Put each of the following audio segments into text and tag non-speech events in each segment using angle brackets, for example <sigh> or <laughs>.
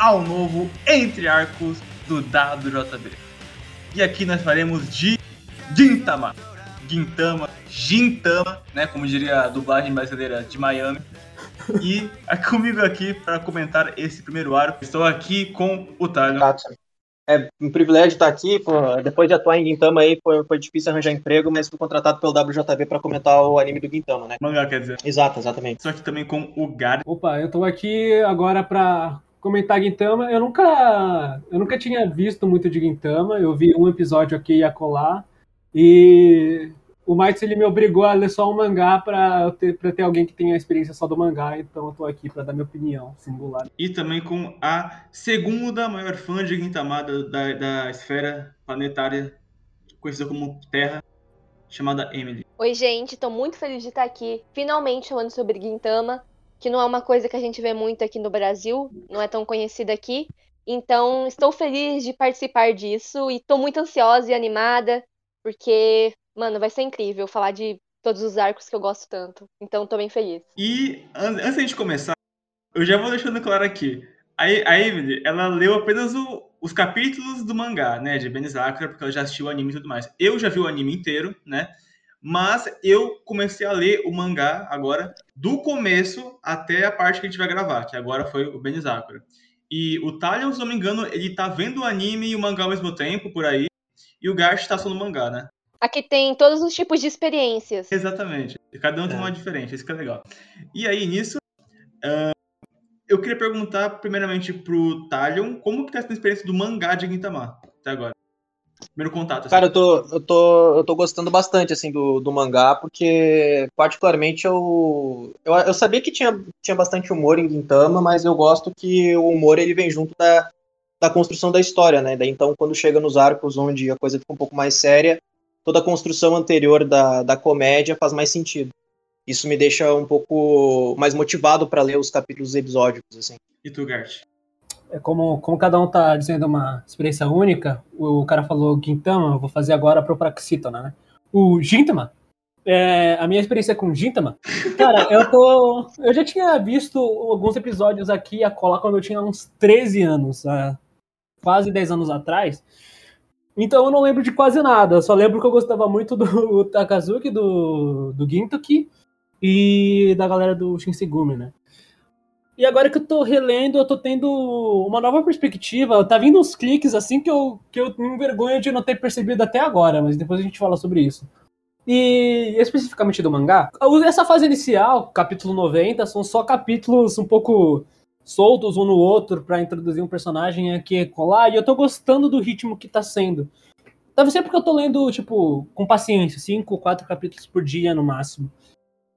ao novo Entre Arcos do WJB. E aqui nós faremos de Gintama, Gintama, Gintama, né, como diria a dublagem brasileira de Miami. E <laughs> comigo aqui para comentar esse primeiro arco, estou aqui com o Talho. É um privilégio estar aqui, pô, depois de atuar em Gintama aí, foi, foi difícil arranjar emprego, mas fui contratado pelo WJB para comentar o anime do Gintama, né? Mangá, quer dizer. Exato, exatamente. Estou aqui também com o Gar. Opa, eu tô aqui agora para comentar Gintama. Eu nunca, eu nunca tinha visto muito de Gintama, eu vi um episódio aqui e acolá, e o Mites ele me obrigou a ler só um mangá para ter, pra ter alguém que tenha experiência só do mangá, então eu tô aqui para dar minha opinião singular. E também com a segunda maior fã de Gintama da, da esfera planetária, conhecida como Terra, chamada Emily. Oi, gente, tô muito feliz de estar aqui, finalmente falando sobre Gintama, que não é uma coisa que a gente vê muito aqui no Brasil, não é tão conhecida aqui. Então, estou feliz de participar disso e tô muito ansiosa e animada, porque Mano, vai ser incrível falar de todos os arcos que eu gosto tanto. Então tô bem feliz. E antes de começar, eu já vou deixando claro aqui. A, a Emily, ela leu apenas o, os capítulos do mangá, né, de Benizakura, porque ela já assistiu o anime e tudo mais. Eu já vi o anime inteiro, né? Mas eu comecei a ler o mangá agora, do começo até a parte que a gente vai gravar, que agora foi o Benizakura. E o Talion, se não me engano, ele tá vendo o anime e o mangá ao mesmo tempo, por aí. E o Garth tá só no mangá, né? Aqui tem todos os tipos de experiências. Exatamente. Cada um tem é. uma diferente, isso que é legal. E aí, nisso, uh, eu queria perguntar primeiramente pro Talion como que tá essa experiência do mangá de Gintama até agora. Primeiro contato. Assim. Cara, eu tô, eu, tô, eu tô gostando bastante, assim, do, do mangá, porque, particularmente, eu, eu, eu sabia que tinha, tinha bastante humor em Gintama, mas eu gosto que o humor, ele vem junto da, da construção da história, né? Daí, então, quando chega nos arcos onde a coisa fica um pouco mais séria, toda a construção anterior da, da comédia faz mais sentido. Isso me deixa um pouco mais motivado para ler os capítulos episódicos, assim. E tu, Gart? É como, como cada um tá dizendo uma experiência única, o cara falou Gintama, eu vou fazer agora pro Praxitona, né? O Gintama, é, a minha experiência com Gintama, cara, eu tô. Eu já tinha visto alguns episódios aqui a cola quando eu tinha uns 13 anos, quase 10 anos atrás. Então eu não lembro de quase nada. Eu só lembro que eu gostava muito do Takazuki, do, do Gintoki e da galera do Shinsegumi, né? E agora que eu tô relendo, eu tô tendo uma nova perspectiva. Tá vindo uns cliques assim que eu, que eu me envergonho de não ter percebido até agora, mas depois a gente fala sobre isso. E especificamente do mangá, essa fase inicial, capítulo 90, são só capítulos um pouco soltos um no outro para introduzir um personagem aqui e colar, e eu tô gostando do ritmo que tá sendo. Deve ser porque eu tô lendo, tipo, com paciência, cinco, quatro capítulos por dia no máximo.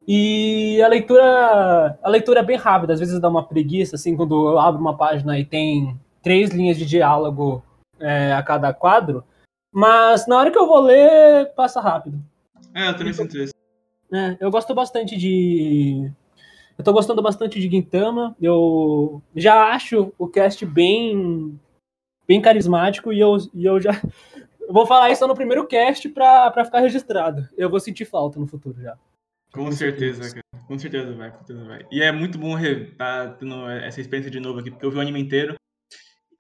E a leitura, a leitura é bem rápida, às vezes dá uma preguiça, assim, quando eu abro uma página e tem três linhas de diálogo é, a cada quadro, mas na hora que eu vou ler, passa rápido. É, eu também sinto isso. É, eu gosto bastante de, eu tô gostando bastante de Gintama. Eu já acho o cast bem bem carismático e eu, e eu já eu <laughs> vou falar isso no primeiro cast pra, pra ficar registrado. Eu vou sentir falta no futuro já. Com certeza, cara. Com certeza vai, com certeza vai. E é muito bom estar tá tendo essa experiência de novo aqui, porque eu vi o anime inteiro.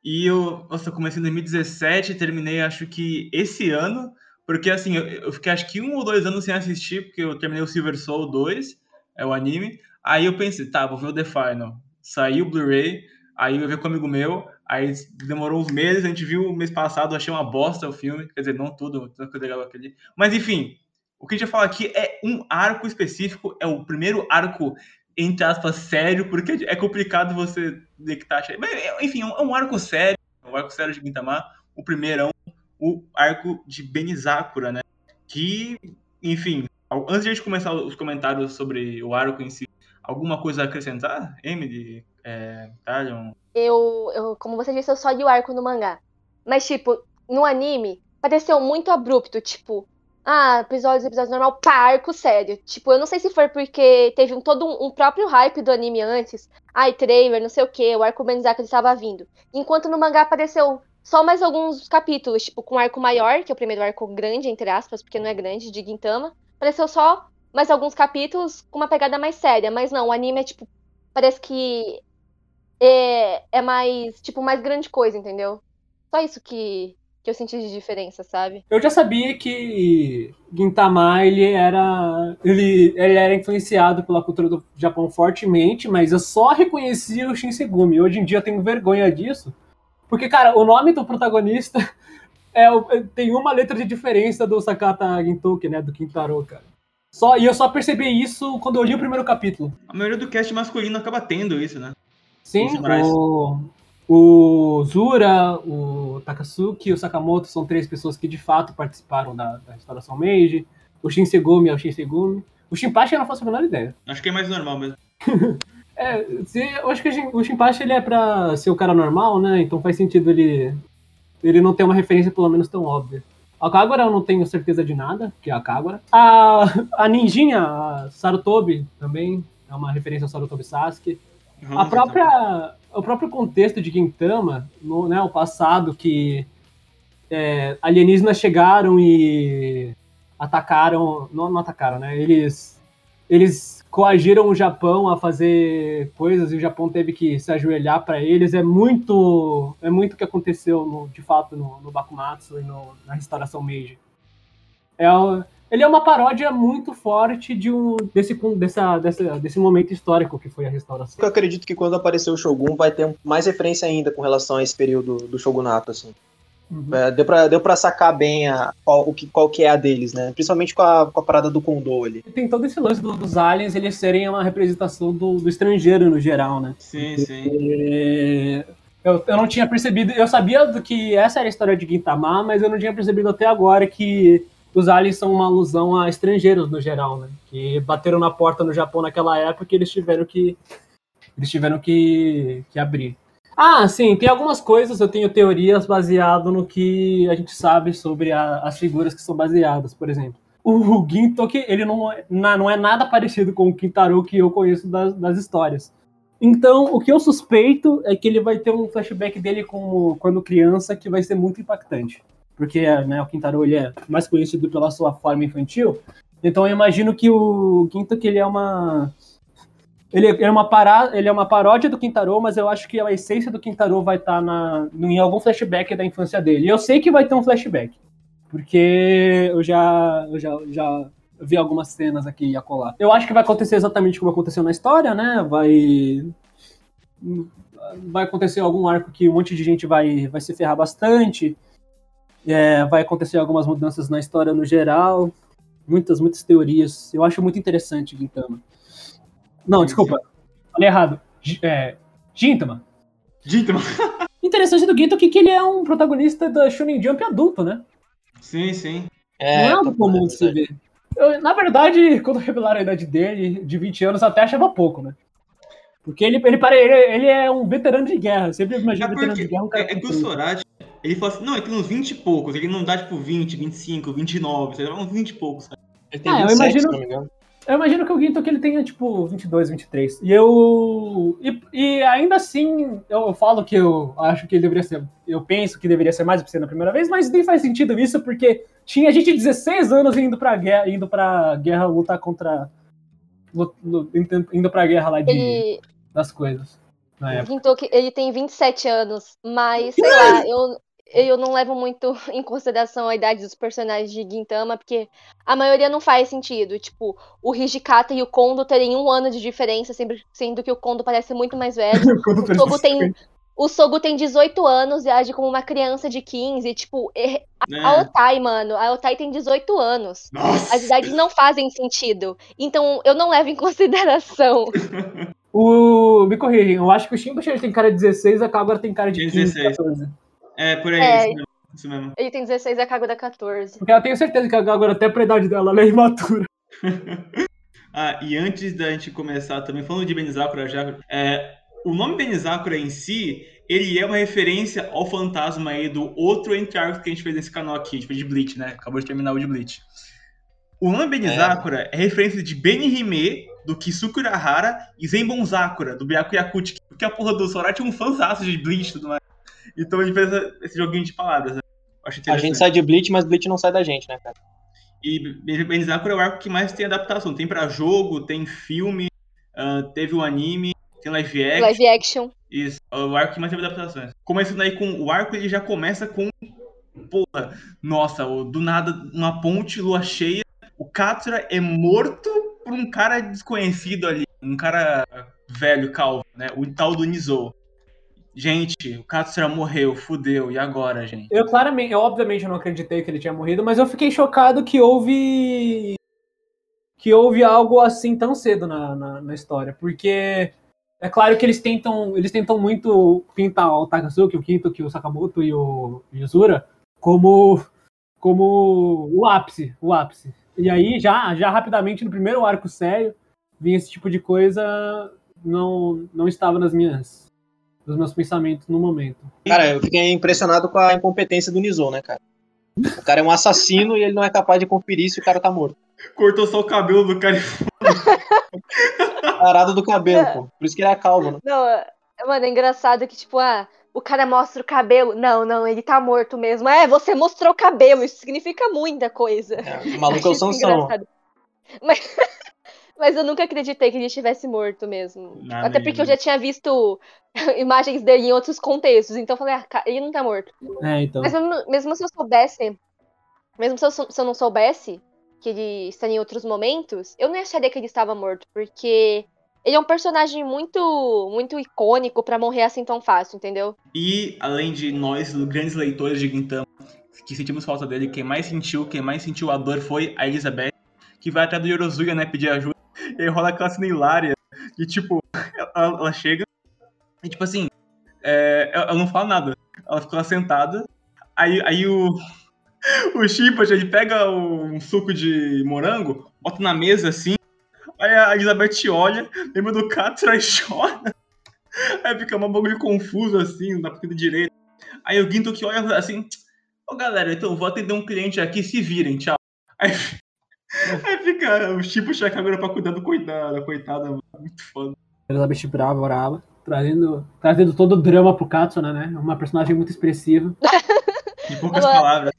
E eu, nossa, eu comecei em 2017 terminei acho que esse ano, porque assim, eu, eu fiquei acho que um ou dois anos sem assistir, porque eu terminei o Silver Soul 2, é o anime. Aí eu pensei, tá, vou ver o The Final. Saiu o Blu-ray, aí eu vi com um amigo meu, aí demorou uns meses, a gente viu o mês passado, achei uma bosta o filme, quer dizer, não tudo, que legal aquele. Mas enfim, o que a gente vai falar aqui é um arco específico, é o primeiro arco, entre aspas, sério, porque é complicado você dizer que tá. Mas, enfim, é um arco sério, um arco sério de Gintama, o primeiro é o arco de Benizakura, né? Que, enfim, antes de a gente começar os comentários sobre o arco em si, Alguma coisa a acrescentar, Emily, é, Talion? Eu, eu, como você disse, eu só li o arco no mangá. Mas, tipo, no anime, pareceu muito abrupto, tipo, ah, episódios, episódios normal, pá, arco sério. Tipo, eu não sei se foi porque teve um, todo um, um próprio hype do anime antes. Ai, trailer, não sei o que, o arco Benzaka estava vindo. Enquanto no mangá apareceu só mais alguns capítulos, tipo, com arco maior, que é o primeiro arco grande, entre aspas, porque não é grande, de Gintama. Apareceu só mas alguns capítulos com uma pegada mais séria. Mas não, o anime é tipo. Parece que é, é mais, tipo, mais grande coisa, entendeu? Só isso que, que eu senti de diferença, sabe? Eu já sabia que Gintama ele era ele, ele era influenciado pela cultura do Japão fortemente, mas eu só reconhecia o Shinsegumi. Hoje em dia eu tenho vergonha disso, porque cara, o nome do protagonista <laughs> é, tem uma letra de diferença do Sakata Gintoki, né, do Kintaro, cara. Só, e eu só percebi isso quando eu li o primeiro capítulo. A maioria do cast masculino acaba tendo isso, né? Sim, o, o Zura, o Takasuki e o Sakamoto são três pessoas que de fato participaram da, da restauração Meiji. O Shinsegumi é o Shinsegumi. O Shinpachi eu não faço a menor ideia. Acho que é mais normal mesmo. <laughs> é, eu acho que o Shinpachi ele é pra ser o cara normal, né? Então faz sentido ele, ele não ter uma referência pelo menos tão óbvia. A Kagura eu não tenho certeza de nada, que é a Kagura. A, a Ninjinha, a Sarutobi, também é uma referência ao Sarutobi Sasuke. Uhum, a própria, o próprio contexto de Gintama, no, né, o passado que é, alienígenas chegaram e atacaram, não, não atacaram, né? Eles eles coagiram o Japão a fazer coisas e o Japão teve que se ajoelhar para eles. É muito é muito o que aconteceu no, de fato no, no Bakumatsu e no, na restauração Meiji. É, ele é uma paródia muito forte de um, desse, dessa, dessa, desse momento histórico que foi a restauração. Eu acredito que quando aparecer o Shogun vai ter mais referência ainda com relação a esse período do Shogunato, assim. Uhum. É, deu, pra, deu pra sacar bem a, qual, o que, qual que é a deles, né? Principalmente com a, com a parada do Kondo ali. Tem todo esse lance do, dos aliens eles serem uma representação do, do estrangeiro no geral, né? Sim, Porque, sim. Eu, eu não tinha percebido, eu sabia do que essa era a história de Gintama, mas eu não tinha percebido até agora que os aliens são uma alusão a estrangeiros no geral, né? Que bateram na porta no Japão naquela época e eles tiveram que eles tiveram que, que abrir. Ah, sim, tem algumas coisas, eu tenho teorias baseado no que a gente sabe sobre a, as figuras que são baseadas, por exemplo. O Gintoki, ele não, é, não é nada parecido com o Kintaro que eu conheço das, das histórias. Então, o que eu suspeito é que ele vai ter um flashback dele como quando criança que vai ser muito impactante porque né, o Quintaro ele é mais conhecido pela sua forma infantil. Então eu imagino que o Quinto que ele é uma ele é uma pará, ele é uma paródia do Quintaro, mas eu acho que a essência do Quintaro vai estar tá na em algum flashback da infância dele. Eu sei que vai ter um flashback, porque eu já eu já, já vi algumas cenas aqui e acolá. Eu acho que vai acontecer exatamente como aconteceu na história, né? Vai vai acontecer algum arco que um monte de gente vai vai se ferrar bastante é, vai acontecer algumas mudanças na história no geral. Muitas, muitas teorias. Eu acho muito interessante Gintama. Não, desculpa. Falei errado. É, Gintama. Gintama. <laughs> interessante do Ginto é que ele é um protagonista da Shonen Jump adulto, né? Sim, sim. É, Não é algo comum de se ver. Eu, na verdade, quando revelaram a idade dele, de 20 anos, até achava pouco, né? Porque ele, ele, ele, ele é um veterano de guerra. Eu sempre imagino é veterano de guerra um cara. É, é que o Sorati, ele falou assim, não, ele tem uns 20 e poucos, ele não dá tipo 20, 25, 29, ele dá uns 20 e poucos, sabe? Ele tem ah, 27, eu imagino, eu imagino que o Ginto que ele tenha tipo 22, 23. E eu. E, e ainda assim, eu, falo que eu acho que ele deveria ser. Eu penso que deveria ser mais pra ser na primeira vez, mas nem faz sentido isso, porque tinha gente de 16 anos indo pra guerra, indo pra guerra lutar contra. Indo pra guerra lá de, ele... das coisas. Gintoki, ele tem 27 anos, mas sei lá, eu, eu não levo muito <laughs> em consideração a idade dos personagens de Gintama, porque a maioria não faz sentido. Tipo, o Hijikata e o Kondo terem um ano de diferença, sendo que o Kondo parece muito mais velho. <laughs> o Sogo tem. O Sogo tem 18 anos e age como uma criança de 15. Tipo, é. a Otai, mano, a Otai tem 18 anos. Nossa. As idades não fazem sentido. Então, eu não levo em consideração. <laughs> o... Me corrigem, eu acho que o Shimba tem cara de 16 e a Kagura tem cara de 15, 16. 14. É, por aí, é, isso, mesmo, isso mesmo. Ele tem 16 e a Kagura 14. Porque eu tenho certeza que a Kagura, até pra idade dela, ela é imatura. <laughs> ah, e antes da gente começar também, falando de Benizakura já, é, o nome Benizakura em si, ele é uma referência ao fantasma aí do outro entry que a gente fez nesse canal aqui, tipo de Bleach, né? Acabou de terminar o de Bleach. O nome Benizakura é, é referência de Benihime, do Kisukura Hara, e Zenbonzakura, do Byaku Yakuti, porque a porra do Sorati é um fãzaço de Bleach e tudo mais. Então a gente fez esse joguinho de palavras, né? a gente sai de Bleach, mas Bleach não sai da gente, né, cara? E Benizakura é o arco que mais tem adaptação. Tem pra jogo, tem filme, uh, teve o anime, tem live action. Live action. Isso, o arco que mais teve adaptações. Começando aí com o arco, ele já começa com. Porra, nossa, do nada, uma ponte, lua cheia. O Katsura é morto por um cara desconhecido ali. Um cara velho, calvo, né? O tal do Nizou. Gente, o Katsura morreu, fudeu, e agora, gente? Eu claramente, eu obviamente não acreditei que ele tinha morrido, mas eu fiquei chocado que houve. que houve algo assim tão cedo na, na, na história. Porque é claro que eles tentam, eles tentam muito pintar o Takasuki, o Kintoki, o Sakamoto e o Yuzura como, como o ápice, o ápice. E aí, já, já rapidamente, no primeiro arco sério, vinha esse tipo de coisa, não, não estava nas minhas, nos meus pensamentos no momento. Cara, eu fiquei impressionado com a incompetência do Nizou, né, cara? O cara é um assassino e ele não é capaz de conferir se o cara tá morto. Cortou só o cabelo do cara. <laughs> Parado do cabelo, pô. Por isso que ele é calvo, né? Não, é- mano, é engraçado que, tipo, ah, o cara mostra o cabelo. Não, não, ele tá morto mesmo. É, você mostrou o cabelo, isso significa muita coisa. É, o maluco é o Sansão. engraçado. Mas, <laughs> mas eu nunca acreditei que ele estivesse morto mesmo. Nada Até porque eu já tinha visto <laughs> imagens dele em outros contextos. Então eu falei, ah, ele não tá morto. É, então. Mas mesmo, mesmo se eu soubesse, mesmo se eu, se eu não soubesse que ele estaria em outros momentos, eu não acharia que ele estava morto, porque ele é um personagem muito, muito icônico pra morrer assim tão fácil, entendeu? E, além de nós, grandes leitores de Gintama, que sentimos falta dele, quem mais sentiu, quem mais sentiu a dor foi a Elizabeth, que vai atrás do Yorozuya, né, pedir ajuda. E aí rola aquela cena hilária, e tipo, ela, ela chega, e tipo assim, é, ela não fala nada. Ela fica lá sentada, aí, aí o, <laughs> o Shippach, ele pega um suco de morango, bota na mesa assim, aí a Elizabeth olha, lembra do Katsura e chora. <laughs> Aí fica um bagulho confuso assim, pra entender direito. Aí o Ginto que olha assim, ô galera, então vou atender um cliente aqui, se virem, tchau. Aí, <laughs> aí fica o Chipo Chakagura pra cuidar do coitado, da coitada, muito foda. Elizabeth brava, brava. Trazendo, trazendo todo o drama pro Katsuna, né? Uma personagem muito expressiva. <laughs> Em poucas Ela- palavras.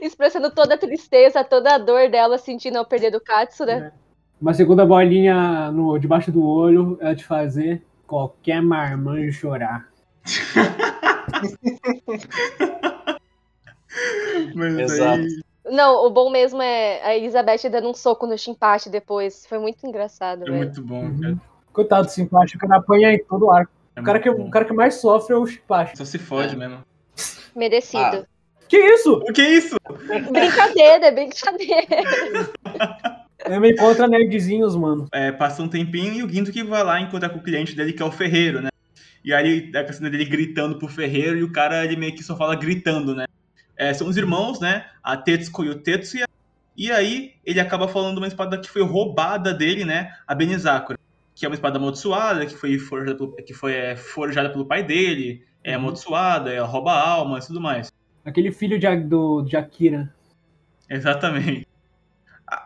Expressando toda a tristeza, toda a dor dela sentindo ao perder do Katsu, né? Uma segunda bolinha no, debaixo do olho é de fazer qualquer marmanjo chorar. <laughs> Mas Exato. aí. Não, o bom mesmo é a Elizabeth dando um soco no Shinpachi depois. Foi muito engraçado, É velho. muito bom, Uhum. cara. Coitado, simpático, o cara apanha em todo o arco. É O cara, que, o cara que mais sofre é o Shipachi. Só se fode mesmo. Merecido. Que isso? O que é isso? Brincadeira, é brincadeira. <laughs> Eu me encontra nerdzinhos, mano. É, passa um tempinho e o Guinto que vai lá encontrar com o cliente dele, que é o Ferreiro, né? E aí a cena dele gritando pro Ferreiro e o cara ele meio que só fala gritando, né? É, são os irmãos, né? A Tetsuko e o Tetsuya. E aí ele acaba falando uma espada que foi roubada dele, né? A Benizakura. Que é uma espada amaldiçoada, que foi forjada pelo, que foi, é, forjada pelo pai dele. É Uhum. amaldiçoada, ela rouba almas e tudo mais. Aquele filho de, do, de Akira. Exatamente.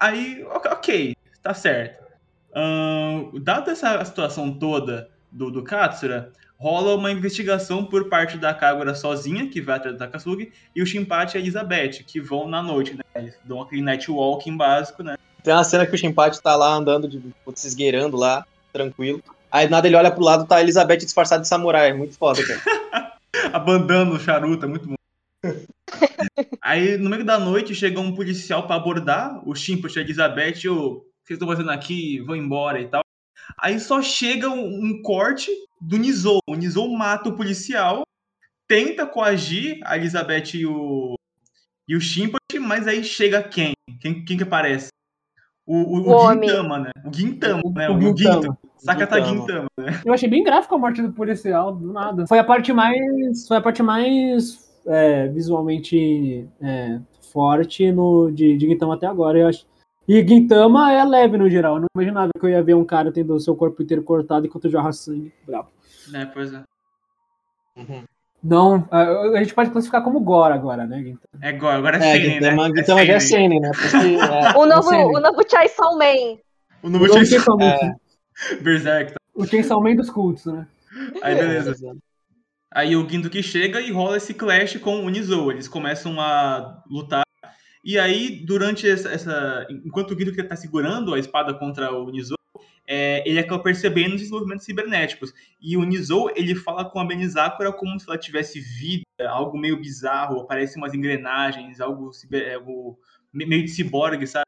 Aí, ok, tá certo. Ahn, dada essa situação toda do, do Katsura, rola uma investigação por parte da Kagura sozinha, que vai atrás do Takasugi, e o Shinpachi e a Elizabeth, que vão na noite, né? Eles dão aquele night walking básico, né? Tem uma cena que o Shinpachi tá lá andando, de, se esgueirando lá, tranquilo. Aí do nada ele olha pro lado tá a Elizabeth disfarçada de samurai. É muito foda, cara. <laughs> Abandando o charuto, é muito bom. <laughs> Aí, no meio da noite, chega um policial pra abordar o Shinpachi e a Elizabeth, o que vocês estão fazendo aqui? Vão embora e tal. Aí só chega um, um corte do Nizou. O Nizou mata o policial, tenta coagir a Elizabeth e o, e o Shinpachi, mas aí chega quem? Quem, quem que aparece? O, o, O o. Gintama, né? O Gintama, né? O O, Gintama. Ginto. Sakata. Gintama, né? Eu achei bem gráfico a morte do policial, do nada. Foi a parte mais. Foi a parte mais é, visualmente é, forte no, de, de Gintama até agora, eu acho. E Gintama é leve no geral. Eu não imaginava que eu ia ver um cara tendo o seu corpo inteiro cortado enquanto jorra sangue. Bravo. É, pois é. Uhum. Não, a, a gente pode classificar como Gore agora, né, Gintama? É agora, agora é, É, Gintama, né? Gintama já é Seinen. Seinen, né? Por isso que, <laughs> é, O novo, sério. o novo Chainsaw Man. O novo Chainsaw Man, é. Berserk. Tá? O Chainsaw Man dos cultos, né? Aí, beleza. Aí o Ginto que chega e rola esse clash com o Nizou. Eles começam a lutar. E aí, durante essa. essa- enquanto o Ginto que tá segurando a espada contra o Nizou, é, ele acaba percebendo os desenvolvimentos cibernéticos. E o Nizou, ele fala com a Benizakura como se ela tivesse vida, algo meio bizarro, aparecem umas engrenagens, algo, ciber, algo meio de ciborgue, sabe?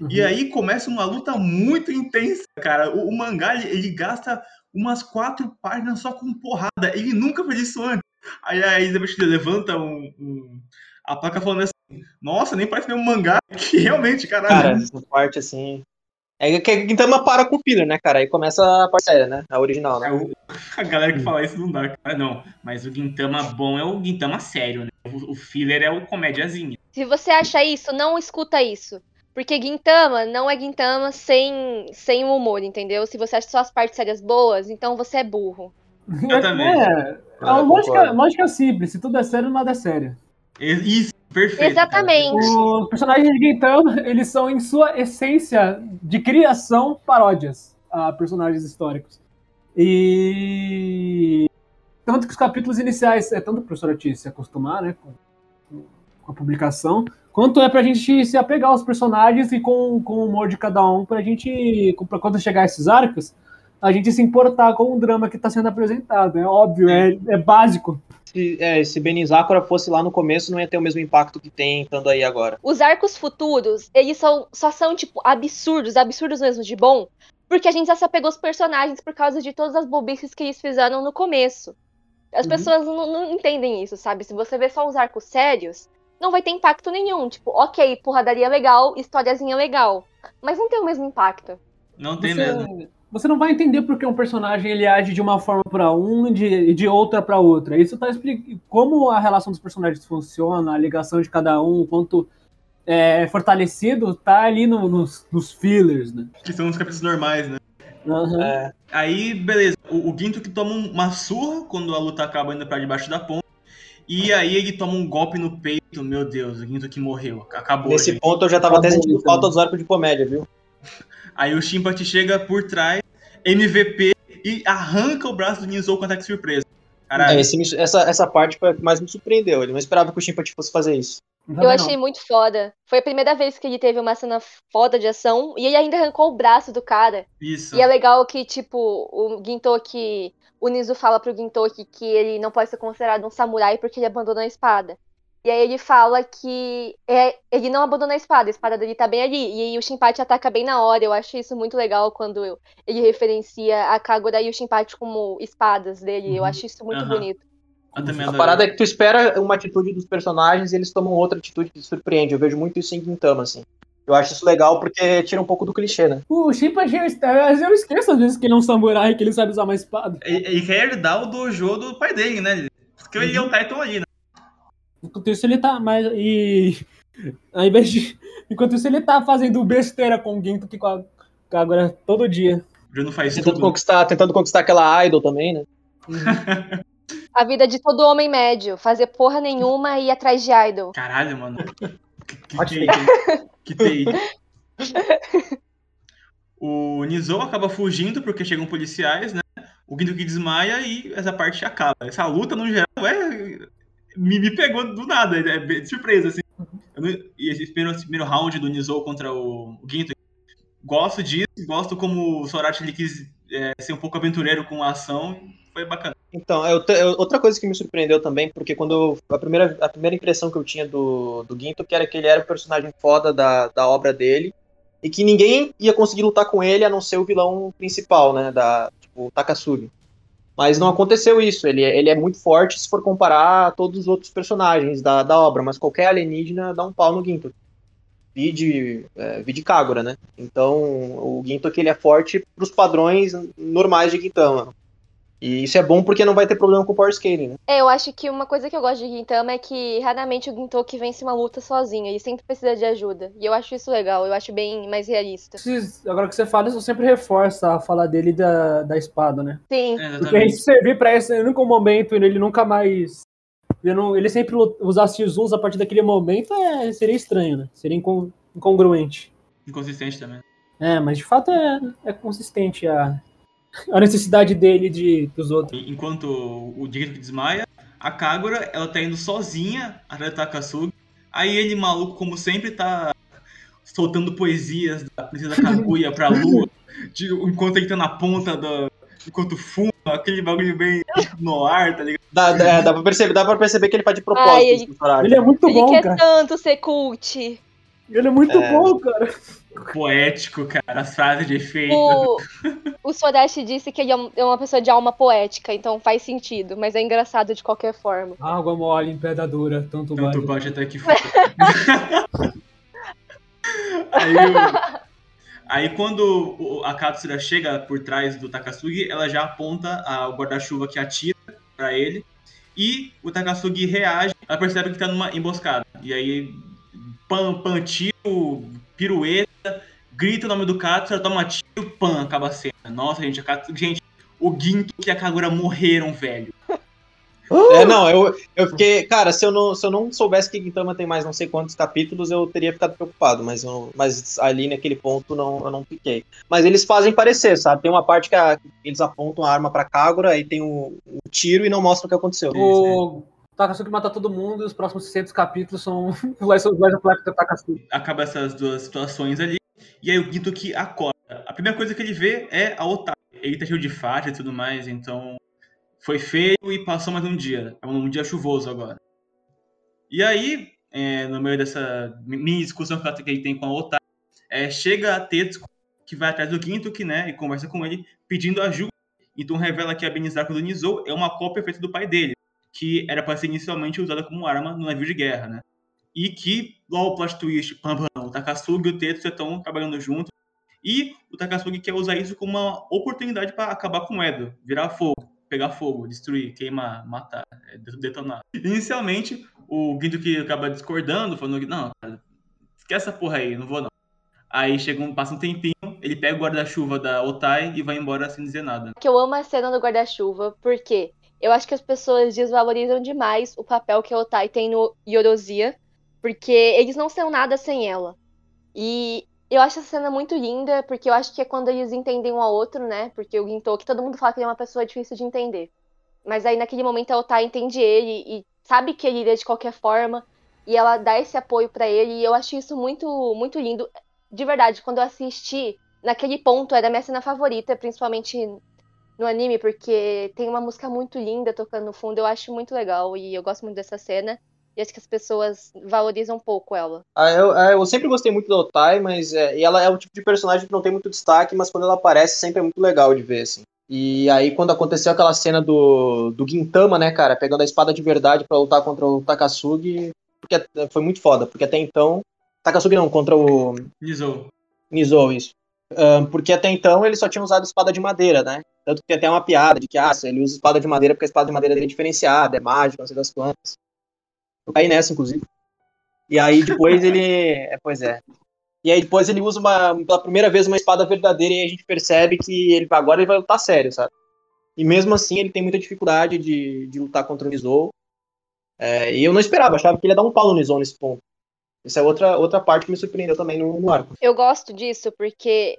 Uhum. E aí começa uma luta muito intensa, cara. O, o mangá, ele, ele, gasta umas quatro páginas só com porrada. Ele nunca fez isso antes. Aí a Elizabeth levanta um, um, a placa falando assim, nossa, nem parece nenhum mangá, que <laughs> realmente, caralho. Cara, essa parte assim. É que a Gintama para com o filler, né, cara? Aí começa a parte séria, né? A original, né? É, <laughs> a galera que fala isso não dá, cara. Não, mas o Gintama bom é o Gintama sério, né? O, filler é o comédiazinho. Se você acha isso, não escuta isso. Porque Gintama não é Gintama sem, sem o humor, entendeu? Se você acha só as partes sérias boas, então você é burro. Eu também. É, é uma lógica, lógica simples. Se tudo é sério, nada é sério. Isso, perfeito. Exatamente. Os personagens de Gintama, eles são, em sua essência de criação, paródias a personagens históricos. E. Tanto que os capítulos iniciais, é tanto para o professor se acostumar, né, com, com a publicação, quanto é pra gente se apegar aos personagens e com, com o humor de cada um, pra gente, pra quando chegar esses arcos, a gente se importar com o drama que está sendo apresentado. É óbvio, é, é básico. Se, é, se Benizakura fosse lá no começo, não ia ter o mesmo impacto que tem estando aí agora. Os arcos futuros, eles são, só são, tipo, absurdos, absurdos mesmo de bom, porque a gente já se apegou aos personagens por causa de todas as bobices que eles fizeram no começo. As uhum. pessoas não, não entendem isso, sabe? Se você vê só os arcos sérios, não vai ter impacto nenhum. Tipo, ok, porradaria legal, historiazinha legal. Mas não tem o mesmo impacto. Não tem você, mesmo. Você não vai entender porque um personagem ele age de uma forma para um e de, de outra para outra. Isso tá explicando como a relação dos personagens funciona, a ligação de cada um, quanto é fortalecido, tá ali no, nos, nos fillers, né? Que são os capítulos normais, né? Uhum. É. Aí, beleza. O, o Ginto que toma uma surra quando a luta acaba indo pra debaixo da ponte. E aí ele toma um golpe no peito, meu Deus, o Ginto que morreu. Acabou. Nesse gente. ponto eu já tava Acabou, até sentindo falta dos arcos de comédia, viu? Aí o Shimpat chega por trás, MVP, e arranca o braço do Nizou com ataque surpresa. Caralho. É, esse, essa, essa parte foi a que mais me surpreendeu. Ele não esperava que o Shimpat fosse fazer isso. Eu achei muito foda. Foi a primeira vez que ele teve uma cena foda de ação e ele ainda arrancou o braço do cara. Isso. E é legal que, tipo, o Gintoki. O Nizu fala pro Gintoki que ele não pode ser considerado um samurai porque ele abandonou a espada. E aí ele fala que é, ele não abandonou a espada, a espada dele tá bem ali. E aí o Shinpachi ataca bem na hora. Eu acho isso muito legal quando ele referencia a Kagura e o Shinpachi como espadas dele. Uhum. Eu acho isso muito uhum. bonito. A parada é que tu espera uma atitude dos personagens e eles tomam outra atitude que surpreende. Eu vejo muito isso em Gintama, assim. Eu acho isso legal porque tira um pouco do clichê, né? O Shinpachi, eu esqueço às vezes que ele é um samurai, que ele sabe usar uma espada. E, quer herdar o dojo do pai dele, né? Porque uhum. ele é o Titan ali, né? Enquanto isso ele tá. Mas. E. <laughs> Ao invés de. Enquanto isso ele tá fazendo besteira com o Ginto que agora todo dia. Já não faz tentando tudo. Conquistar, tentando conquistar aquela idol também, né? Uhum. <laughs> A vida de todo homem médio. Fazer porra nenhuma e ir atrás de idol. Caralho, mano. Que, que, que O Nizou acaba fugindo porque chegam policiais, né? O que desmaia e essa parte acaba. Essa luta, no geral, é... me, me pegou do nada. É de surpresa, assim. Não... E esse primeiro, esse primeiro round do Nizou contra o, o Ginto, gosto disso. Gosto como o Sorachi ele quis é, ser um pouco aventureiro com a ação foi bacana. Então, eu, eu, outra coisa que me surpreendeu também, porque quando eu, a, primeira, a primeira impressão que eu tinha do, do Ginto, que era que ele era o personagem foda da, da obra dele, e que ninguém ia conseguir lutar com ele a não ser o vilão principal, né, da, tipo, o Takasugi. Mas não aconteceu isso, ele, ele é muito forte se for comparar a todos os outros personagens da, da obra, mas qualquer alienígena dá um pau no Ginto. Vide, é, vide Kagura, né? Então, o Ginto ele é forte para os padrões normais de Gintama. E isso é bom porque não vai ter problema com o power scaling, né? É, eu acho que uma coisa que eu gosto de Gintama é que raramente o Gintoki vence uma luta sozinho, ele sempre precisa de ajuda. E eu acho isso legal, eu acho bem mais realista. Agora que você fala, isso sempre reforça a fala dele da, da espada, né? Sim. É, porque a gente servir pra esse único momento ele nunca mais. Ele, não, ele sempre usasse os uns a partir daquele momento é, seria estranho, né? Seria incongruente. Inconsistente também. É, mas de fato é, é consistente a, a necessidade dele de dos outros. Enquanto o Digito desmaia, a Kagura, ela tá indo sozinha atrás do Takasugi. Aí ele, maluco, como sempre, tá soltando poesias da princesa Kaguya pra <laughs> lua, de, enquanto ele tá na ponta da. Enquanto fuma, aquele bagulho bem no ar, tá ligado? Dá, dá, dá, pra perceber, dá pra perceber que ele faz de propósito. Ai, ele-. Ele é muito Ele bom, quer cara. tanto ser cult. Ele é muito É. bom, cara. Poético, cara, as frases de efeito. O, o Sodashi disse que ele é é uma pessoa de alma poética, então faz sentido, mas é engraçado de qualquer forma. Água mole em pedra dura, tanto vale. Tanto bate até que foi. <laughs> aí, aí quando a Katsura chega por trás do Takasugi, ela já aponta a- o guarda-chuva que atira pra ele. E o Takasugi reage, ela percebe que tá numa emboscada. E aí, pan, pan, tiro, pirueta, grita o nome do Katsura, toma tiro, pan, acaba a cena. Nossa, gente, a Katsura, gente, o Ginto e a Kagura morreram, velho. É, não, eu, eu fiquei. Cara, se eu, não, se eu não soubesse que Gintama tem mais não sei quantos capítulos, eu teria ficado preocupado, mas, eu, mas ali naquele ponto não, eu não fiquei. Mas eles fazem parecer, sabe? Tem uma parte que a- eles apontam a arma pra Kagura, aí tem o, o tiro e não mostra o que aconteceu. O Takasugi mata todo mundo e os próximos 600 capítulos são <laughs> of Black do Takasugi. acaba essas duas situações ali. E aí o Ginto que acorda. A primeira coisa que ele vê é a Otai. Ele tá cheio de faixa e tudo mais, então foi feio e passou mais um dia. É um dia chuvoso agora. E aí, é, no meio dessa mini discussão que ele tem com a Otai, é, chega a Tetsuko, que vai atrás do Ginto, que, né, e conversa com ele, pedindo ajuda. Então revela que a Benizaku do Nizou é uma cópia feita do pai dele, que era para ser inicialmente usada como arma no navio de guerra, né? e que logo o plot twist, o Takasugi e o Tetsu estão trabalhando juntos e o Takasugi quer usar isso como uma oportunidade para acabar com o Edo, virar fogo, pegar fogo, destruir, queimar, matar, é, detonar. Inicialmente, o Ginto que acaba discordando, falando que não, cara, esquece essa porra aí, não vou não. Aí chega um, passa um tempinho, ele pega o guarda-chuva da Otai e vai embora sem dizer nada. Que eu amo a cena do guarda-chuva, porque eu acho que as pessoas desvalorizam demais o papel que a Otai tem no Yorosia, porque eles não são nada sem ela. E eu acho essa cena muito linda, porque eu acho que é quando eles entendem um ao outro, né? Porque o Gintoki, todo mundo fala que ele é uma pessoa difícil de entender. Mas aí naquele momento a Otai entende ele e sabe que ele iria de qualquer forma, e ela dá esse apoio pra ele, e eu acho isso muito, muito lindo. De verdade, quando eu assisti, naquele ponto era minha cena favorita, principalmente no anime, porque tem uma música muito linda tocando no fundo, eu acho muito legal e eu gosto muito dessa cena. E acho que as pessoas valorizam um pouco ela. Ah, eu, ah, eu sempre gostei muito da Otai, mas é, e ela é o tipo de personagem que não tem muito destaque, mas quando ela aparece sempre é muito legal de ver, assim. E aí quando aconteceu aquela cena do, do Gintama, né, cara, pegando a espada de verdade pra lutar contra o Takasugi, porque foi muito foda, porque até então, Takasugi não, contra o Nizou. Nizou, isso. Ahn, porque até então ele só tinha usado espada de madeira, né? Tanto que tem até uma piada de que, ah, ele usa espada de madeira porque a espada de madeira dele é diferenciada, é mágica, não sei das quantas. Eu caí nessa, inclusive. E aí depois ele. <laughs> É, pois é. E aí depois ele usa uma, pela primeira vez uma espada verdadeira e a gente percebe que ele agora ele vai lutar sério, sabe? E mesmo assim ele tem muita dificuldade de, de lutar contra o Nizou. É, e eu não esperava, achava que ele ia dar um pau no Nizou nesse ponto. Essa é outra, outra parte que me surpreendeu também no, no arco. Eu gosto disso porque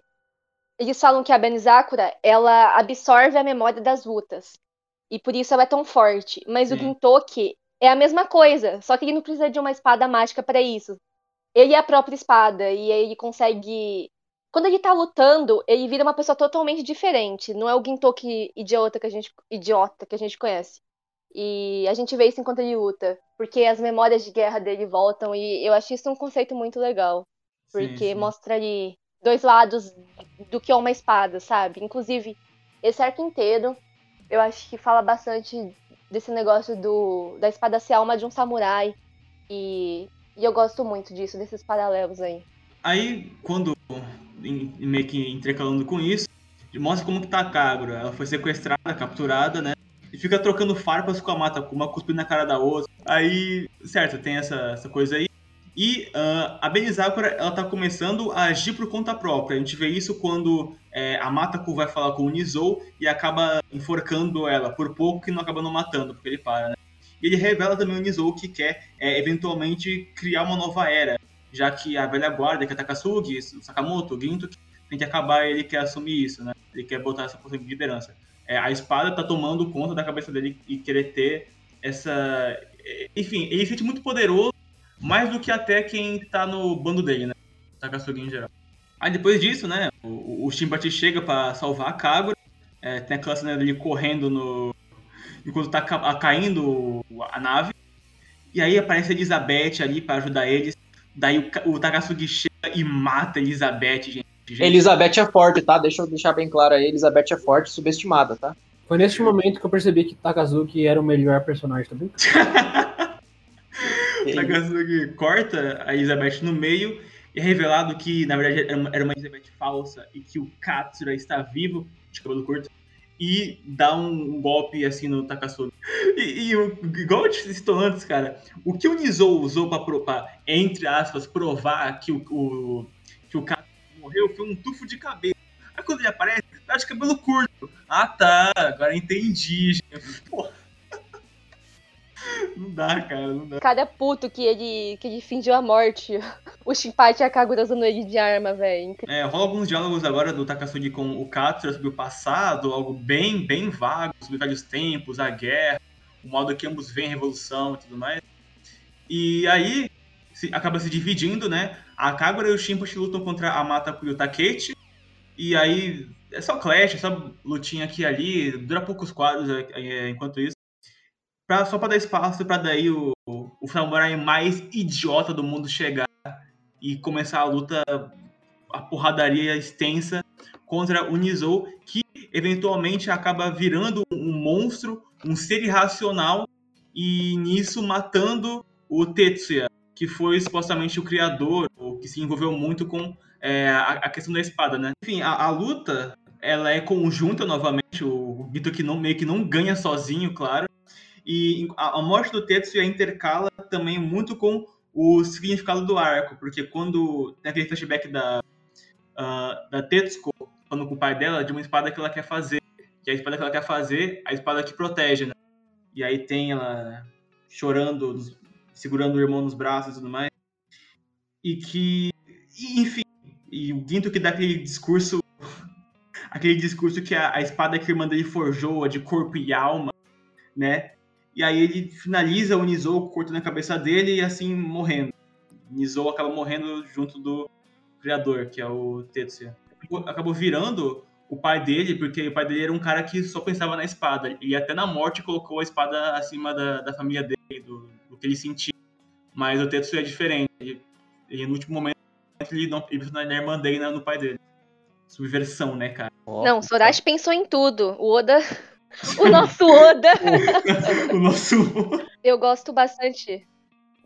eles falam que a Benizakura, ela absorve a memória das lutas. E por isso ela é tão forte. Mas o Sim. Gintoki é a mesma coisa, só que ele não precisa de uma espada mágica pra isso. Ele é a própria espada e ele consegue quando ele tá lutando, ele vira uma pessoa totalmente diferente. Não é o Gintoki idiota que a gente idiota que a gente conhece. E a gente vê isso enquanto ele luta, porque as memórias de guerra dele voltam e eu acho isso um conceito muito legal, porque Sim, sim. mostra ali dois lados do que é uma espada, sabe? Inclusive, esse arco inteiro, eu acho que fala bastante desse negócio do da espada ser alma de um samurai e, e eu gosto muito disso, desses paralelos aí. Aí, quando, em meio que intercalando com isso, mostra como que tá a Kagura. Ela foi sequestrada, capturada, né? E fica trocando farpas com a Mata, com uma cuspindo na cara da outra. Aí, certo, tem essa, essa coisa aí. E ah, a Benizakura, ela tá começando a agir por conta própria. A gente vê isso quando é, a Matako vai falar com o Nizou e acaba enforcando ela, por pouco que não acaba não matando, porque ele para, né? E ele revela também o Nizou que quer, é, eventualmente, criar uma nova era já que a velha guarda, que é Takasugi, Sakamoto, Ginto, tem que acabar, ele quer assumir isso, né? Ele quer botar essa posição de liderança. É, a espada tá tomando conta da cabeça dele e querer ter essa... Enfim, ele se sente muito poderoso, mais do que até quem tá no bando dele, né? Takasugi em geral. Aí depois disso, né, o, o Shinpachi chega pra salvar a Kagura, é, tem aquela cena dele correndo no... enquanto tá ca- caindo a nave, e aí aparece a Elizabeth ali pra ajudar eles, daí o, o Takasugi chega e mata a Elizabeth, gente. Gente, Elizabeth é forte, tá? Deixa eu deixar bem claro aí. Elizabeth é forte, subestimada, tá? Foi neste momento que eu percebi que Takazuki era o melhor personagem <laughs> O Takasugi corta a Elizabeth no meio e é revelado que, na verdade, era uma, era uma Elizabeth falsa e que o Katsura está vivo, de cabelo curto, e dá um, golpe assim no Takasugi. E, e o- igual eu te citou antes, cara, o que o Nizou usou pra, pra, entre aspas, provar que o, o, que o Katsura morreu foi um tufo de cabelo. Aí quando ele aparece, tá de cabelo curto. Ah tá, agora entendi. gente. Não dá, cara, não dá. Cada puto que ele, que ele fingiu a morte. <laughs> O Shinpachi e a Kagura usando ele de arma, velho. É, rola alguns diálogos agora do Takasugi com o Katsura sobre o passado, algo bem, bem vago, sobre vários tempos, a guerra, o modo que ambos veem a revolução e tudo mais. E aí se- acaba se dividindo, né? A Kagura e o Shinpachi lutam contra a Mataku e o Takechi. E aí é só clash, é só lutinha aqui e ali, dura poucos quadros é, é, enquanto isso. Pra, só pra dar espaço pra daí o, o samurai mais idiota do mundo chegar e começar a luta a porradaria extensa contra o Nizou, que eventualmente acaba virando um monstro, um ser irracional, e nisso matando o Tetsuya, que foi supostamente o criador, ou que se envolveu muito com é, a, a questão da espada, né? Enfim, a, a luta, ela é conjunta novamente, o Gito que não, meio que não ganha sozinho, claro, e a, morte do Tetsuya intercala também muito com o significado do arco, porque quando tem aquele flashback da, ah, da Tetsuko falando com o pai dela de uma espada que ela quer fazer, que a espada que ela quer fazer, a espada que protege, né? E aí tem ela chorando, segurando o irmão nos braços e tudo mais, e que, e, enfim, e o Ginto que dá aquele discurso, <laughs> aquele discurso que a, a espada que a irmã dele forjou é de corpo e alma, né? E aí ele finaliza o Nizou cortando a cabeça dele e assim morrendo. Nizou acaba morrendo junto do criador, que é o Tetsuya. Acabou- virando o pai dele, porque o pai dele era um cara que só pensava na espada. E até na morte colocou a espada acima da, da família dele, do, do que ele sentia. Mas o Tetsuya é diferente. Ele, no último momento ele não ele na irmã dele e no pai dele. Subversão, né, cara? Não, Sorachi pensou em tudo. O Oda. O nosso Oda. <laughs> o nosso. Eu gosto bastante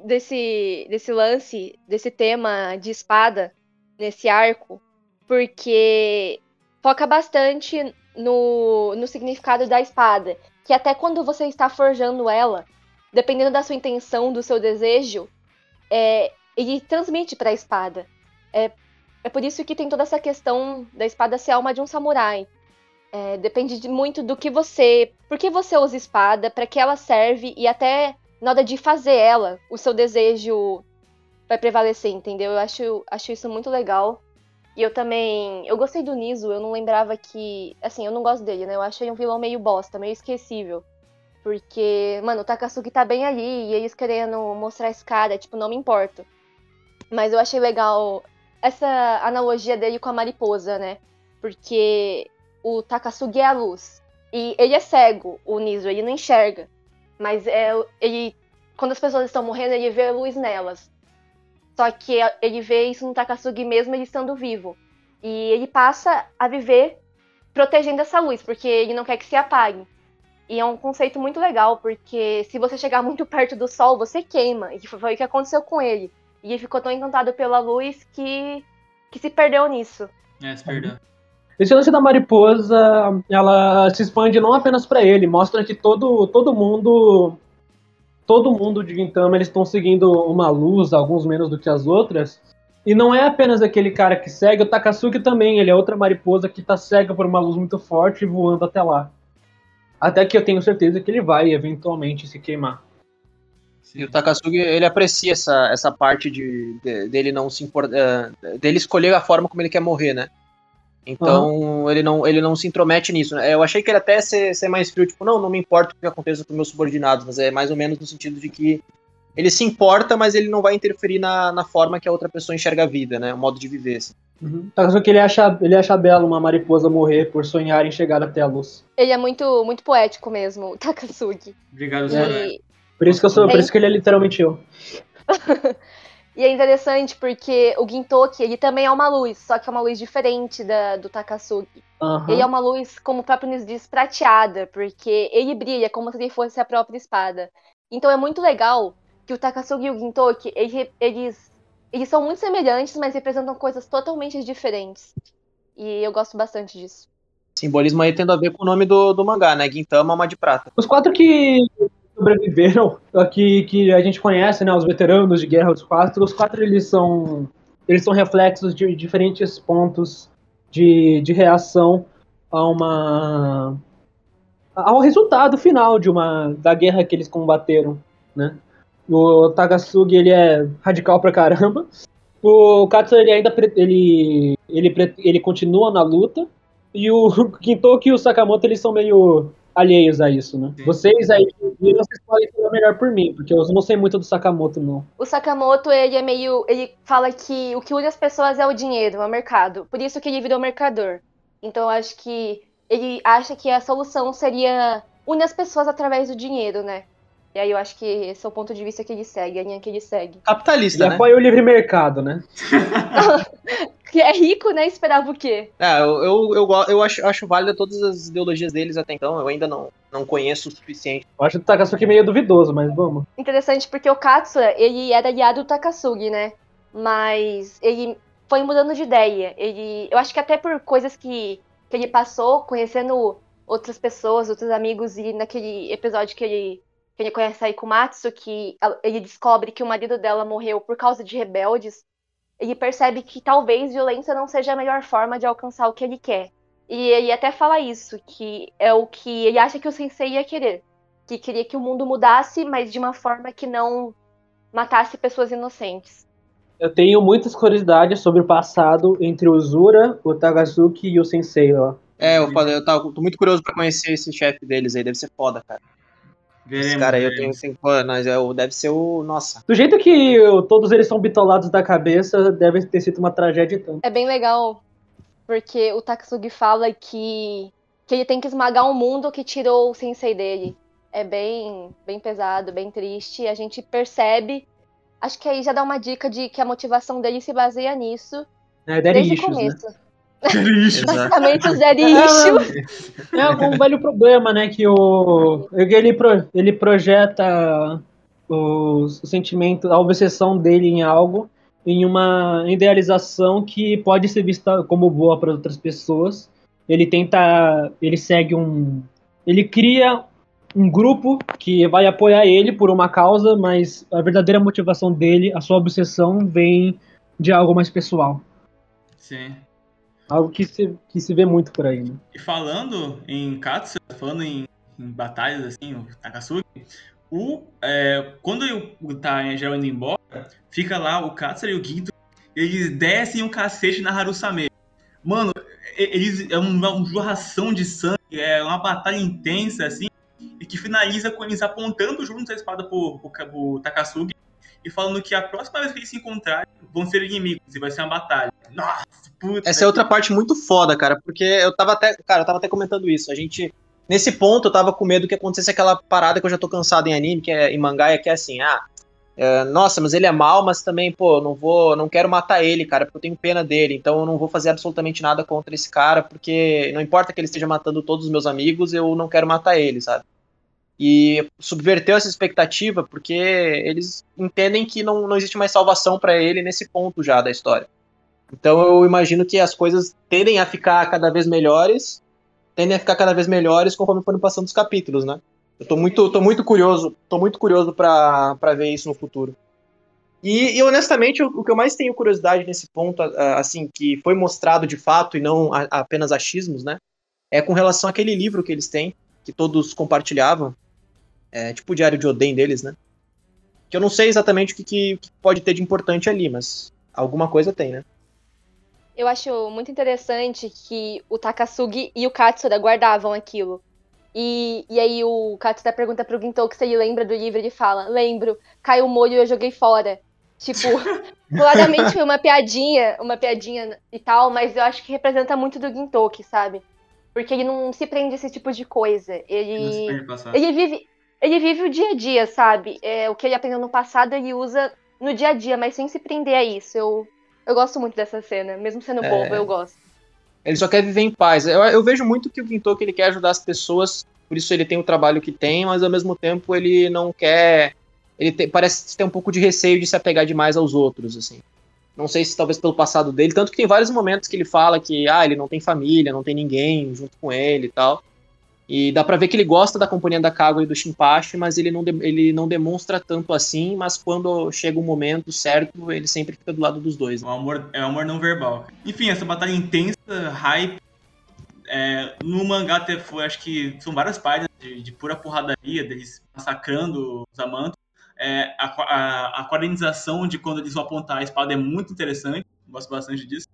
desse, desse lance, desse tema de espada nesse arco, porque foca bastante no, no significado da espada. Que até quando você está forjando ela, dependendo da sua intenção, do seu desejo, é, ele transmite para a espada. É, é por isso que tem toda essa questão da espada ser alma de um samurai. É, depende de muito do que você. Por que você usa espada, para que ela serve e até na hora de fazer ela, o seu desejo vai prevalecer, entendeu? Eu acho, acho isso muito legal. E eu também. Eu gostei do Niso, eu não lembrava que. Assim, eu não gosto dele, né? Eu achei um vilão meio bosta, meio esquecível. Porque, mano, o Takasugi tá bem ali e eles querendo mostrar esse cara, tipo, não me importo. Mas eu achei legal essa analogia dele com a mariposa, né? Porque o Takasugi é a luz. E ele é cego, o Niso, ele não enxerga. Mas é, ele, quando as pessoas estão morrendo, ele vê a luz nelas. Só que ele vê isso no Takasugi mesmo ele estando vivo. E ele passa a viver protegendo essa luz, porque ele não quer que se apague. E é um conceito muito legal, porque se você chegar muito perto do sol, você queima. E foi o que aconteceu com ele. E ele ficou tão encantado pela luz que, que se perdeu nisso. É, se perdeu. Esse lance da mariposa, ela se expande não apenas pra ele, mostra que todo, todo mundo, todo mundo de Gintama, eles estão seguindo uma luz, alguns menos do que as outras. E não é apenas aquele cara que segue, o Takasuki também, ele é outra mariposa que tá cega por uma luz muito forte e voando até lá. Até que eu tenho certeza que ele vai eventualmente se queimar. E o Takasugi, ele aprecia essa, essa parte de, de- dele não se importar, dele escolher a forma como ele quer morrer, né? Então, ele, não, ele não se intromete nisso. né? Eu achei que ele até ser, ser mais frio, tipo, não, não me importa o que aconteça com meus subordinados, mas é mais ou menos no sentido de que ele se importa, mas ele não vai interferir na, na forma que a outra pessoa enxerga a vida, né? O modo de viver. Assim. Uhum. Tá, só que ele acha, ele acha belo uma mariposa morrer por sonhar em chegar até a luz. Ele é muito, muito poético mesmo, <laughs> o Takasugi. Obrigado, E- Zé. Por isso que, eu sou, por isso que ele é literalmente eu. <laughs> E é interessante porque o Gintoki, ele também é uma luz, só que é uma luz diferente da, do Takasugi. Aham. Ele é uma luz, como o próprio nos diz, prateada, porque ele brilha como se ele fosse a própria espada. Então é muito legal que o Takasugi e o Gintoki, ele- eles, eles são muito semelhantes, mas representam coisas totalmente diferentes. E eu gosto bastante disso. Simbolismo aí tendo a ver com o nome do, do mangá, né? Gintama, Alma de Prata. Os quatro que sobreviveram, <laughs> que, que a gente conhece, né, os veteranos de guerra, os quatro, os quatro eles são eles são reflexos de diferentes pontos de, de reação a uma ao resultado final de uma da guerra que eles combateram, né? O Takasugi ele é radical pra caramba. O Katsu ele ainda ele ele ele continua na luta e o <laughs> Kintoki e o Sakamoto eles são meio alheios a isso, né? Sim. Vocês aí vocês podem falar melhor por mim, porque eu não sei muito do Sakamoto não. O Sakamoto, ele é meio. Ele fala que o que une as pessoas é o dinheiro, é o mercado. Por isso que ele virou mercador. Então eu acho que ele acha que a solução seria unir as pessoas através do dinheiro, né? E aí eu acho que esse é o ponto de vista que ele segue, a linha que ele segue. Capitalista, Ele né? apoia o livre mercado, né? <laughs> Que é rico, né? Esperava o quê? É, eu, eu, eu, eu acho, acho válida todas as ideologias deles até então. Eu ainda não, não conheço o suficiente. Eu acho o Takasugi meio duvidoso, mas vamos. Interessante porque o Katsura, ele era aliado do Takasugi, né? Mas ele foi mudando de ideia. Ele, eu acho que até por coisas que, que ele passou, conhecendo outras pessoas, outros amigos, e naquele episódio que ele, que ele conhece a Ikumatsu, que ele descobre que o marido dela morreu por causa de rebeldes, ele percebe que talvez violência não seja a melhor forma de alcançar o que ele quer. E ele até fala isso, que é o que ele acha que o sensei ia querer que queria que o mundo mudasse, mas de uma forma que não matasse pessoas inocentes. Eu tenho muitas curiosidades sobre o passado entre o Zura, o Tagazuki e o Sensei, ó. É, eu falei, eu tava, tô muito curioso pra conhecer esse chefe deles aí. Deve ser foda, cara. Veremos, Esse cara aí eu tenho, tenho pô, nós, é, o- deve ser o. Nossa. Do jeito que eu- todos eles são bitolados da cabeça, deve ter sido uma tragédia tanto. É bem legal, porque o Takasugi fala que, que ele tem que esmagar um mundo que tirou o sensei dele. É bem, bem pesado, bem triste. e A gente percebe. Acho que aí já dá uma dica de que a motivação dele se baseia nisso É, desde o issues, né? Exato. Basicamente, os daddy É, issues. É um velho problema, né? Que o ele, pro- ele projeta o, o sentimento, a obsessão dele em algo, em uma idealização que pode ser vista como boa para outras pessoas. Ele tenta, ele segue um, ele cria um grupo que vai apoiar ele por uma causa, mas a verdadeira motivação dele, a sua obsessão, vem de algo mais pessoal, Sim. Algo que se, que se vê muito por aí. Né? E falando em Katsu, falando em, em batalhas assim, o Takasugi, o, é, quando o tá já indo embora, fica lá o Katsura e o Ginto, eles descem um cacete na Harusame. Mano, eles é uma, jorração de sangue, é uma batalha intensa assim, e que finaliza com eles apontando juntos a espada pro, pro, pro Takasugi e falando que a próxima vez que eles se encontrarem vão ser inimigos e vai ser uma batalha. Nossa, puta. Essa é outra parte muito foda, cara, porque eu tava até, cara, eu tava até comentando isso. A gente nesse ponto eu tava com medo que acontecesse aquela parada que eu já tô cansado em anime, que é em mangá, é que é assim, ah, é, nossa, mas ele é mal, mas também, pô, não vou, não quero matar ele, cara, porque eu tenho pena dele, então eu não vou fazer absolutamente nada contra esse cara, porque não importa que ele esteja matando todos os meus amigos, eu não quero matar ele, sabe? E subverteu essa expectativa porque eles entendem que não, não existe mais salvação pra ele nesse ponto já da história. Então eu imagino que as coisas tendem a ficar cada vez melhores, tendem a ficar cada vez melhores conforme forem passando os capítulos, né? Eu tô muito, tô muito curioso, tô muito curioso pra ver isso no futuro. E, e, honestamente, o, o que eu mais tenho curiosidade nesse ponto, assim, que foi mostrado de fato e não a- apenas achismos, né? É com relação àquele livro que eles têm, que todos compartilhavam, é, tipo o Diário de Oden deles, né? Que eu não sei exatamente o que, que- pode ter de importante ali, mas alguma coisa tem, né? Eu acho muito interessante que o Takasugi e o Katsura guardavam aquilo. E, e aí o Katsura pergunta pro Gintoki se ele lembra do livro, ele fala, lembro, caiu o molho e eu joguei fora. Tipo, <laughs> claramente foi uma piadinha, uma piadinha e tal, mas eu acho que representa muito do Gintoki, sabe? Porque ele não se prende a esse tipo de coisa. Ele, ele vive, ele vive o dia a dia, sabe? É, o que ele aprendeu no passado ele usa no dia a dia, mas sem se prender a isso. Eu, eu gosto muito dessa cena, mesmo sendo é... bobo, eu gosto. Ele só quer viver em paz. Eu, eu vejo muito que o Gintoki ele quer ajudar as pessoas, por isso ele tem o trabalho que tem, mas ao mesmo tempo ele não quer. Ele te, parece ter um pouco de receio de se apegar demais aos outros, assim. Não sei se talvez pelo passado dele, tanto que tem vários momentos que ele fala que ah, ele não tem família, não tem ninguém junto com ele e tal. E dá pra ver que ele gosta da companhia da Kaguya e do Shinpachi, mas ele não, de, ele não demonstra tanto assim, mas quando chega o momento certo, ele sempre fica do lado dos dois. O amor, é o amor não verbal. Enfim, essa batalha intensa, hype, é, no mangá foi, acho que são várias páginas de, de pura porradaria, deles massacrando os amantos. É, a, a, a quadrinização de quando eles vão apontar a espada é muito interessante, gosto bastante disso.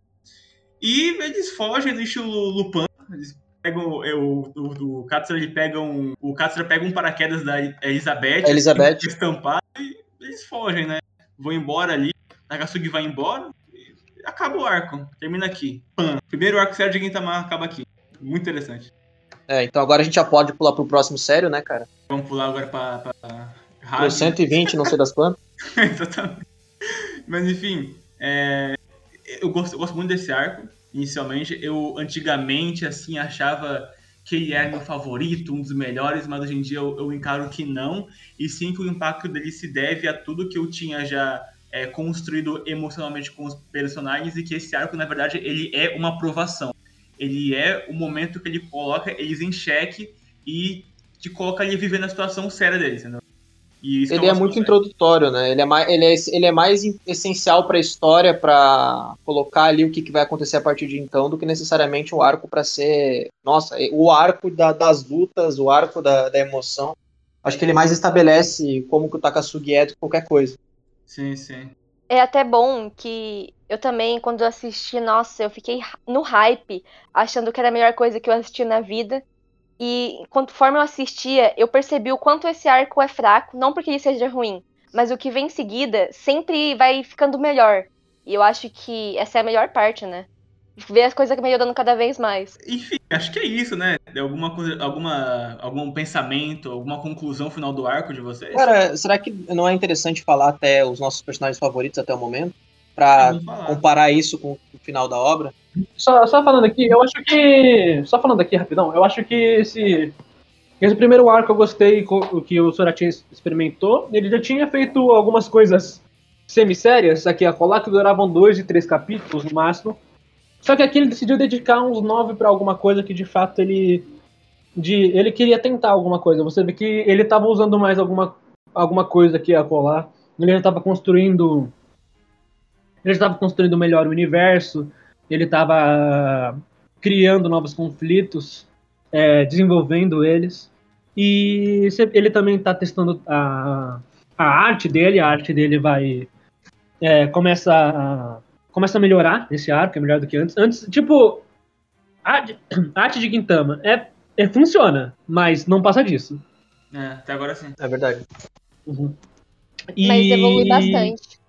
E eles fogem, deixam o Lupin, eles pegam, eu, o, o Katsura ele pega um, o Katsura pega um paraquedas da Elizabeth, Elizabeth. estampado e eles fogem, né? Vão embora ali, Nakasugi vai embora e acaba o arco, termina aqui. Pam. Primeiro arco sério de Gintama acaba aqui. Muito interessante. É, então agora a gente já pode pular pro próximo sério, né, cara? Vamos pular agora pra, pra Pro 120, não sei das quantas. <laughs> Exatamente. Mas enfim, é, eu, gosto, eu gosto muito desse arco inicialmente. Eu antigamente assim achava que ele era meu favorito, um dos melhores, mas hoje em dia eu, eu encaro que não, e sim que o impacto dele se deve a tudo que eu tinha já é, construído emocionalmente com os personagens e que esse arco, na verdade, ele é uma aprovação. Ele é o momento que ele coloca eles em xeque e te coloca ali vivendo a situação séria deles, entendeu? Ele é muito introdutório, né? Ele é mais, ele é, ele é mais essencial para a história, para colocar ali o que, que, vai acontecer a partir de então, do que necessariamente o arco para ser. Nossa, o arco da, das lutas, o arco da, da, emoção. Acho que ele mais estabelece como que o Takasugi é do que qualquer coisa. Sim, sim. É até bom que eu também, quando assisti, nossa, eu fiquei no hype, achando que era a melhor coisa que eu assisti na vida. E conforme eu assistia, eu percebi o quanto esse arco é fraco, não porque ele seja ruim, mas o que vem em seguida sempre vai ficando melhor. E eu acho que essa é a melhor parte, né? Ver as coisas melhorando cada vez mais. Enfim, acho que é isso, né? Alguma coisa, alguma, algum pensamento, alguma conclusão final do arco de vocês? Cara, será que não é interessante falar até os nossos personagens favoritos até o momento? Pra comparar isso com o final da obra? Só, só falando aqui, eu acho que. Só falando aqui rapidão, eu acho que esse. Esse primeiro arco eu gostei que o Soratin experimentou. Ele já tinha feito algumas coisas semi-sérias aqui a colar que duravam dois e três capítulos no máximo. Só que aqui ele decidiu dedicar uns nove para alguma coisa que de fato ele. De, ele queria tentar alguma coisa. Você vê que ele estava usando mais alguma, alguma coisa aqui a colar. Ele já estava construindo. Ele estava construindo melhor o universo ele estava criando novos conflitos, é, desenvolvendo eles. E ele também está testando a, a arte dele, a arte dele vai. É, começa, a, começa a melhorar esse arco, é melhor do que antes. Antes, tipo, a, a <coughs> arte de Quintama é, é, funciona, mas não passa disso. É, até agora sim. É verdade. Uhum. E... Mas evolui bastante.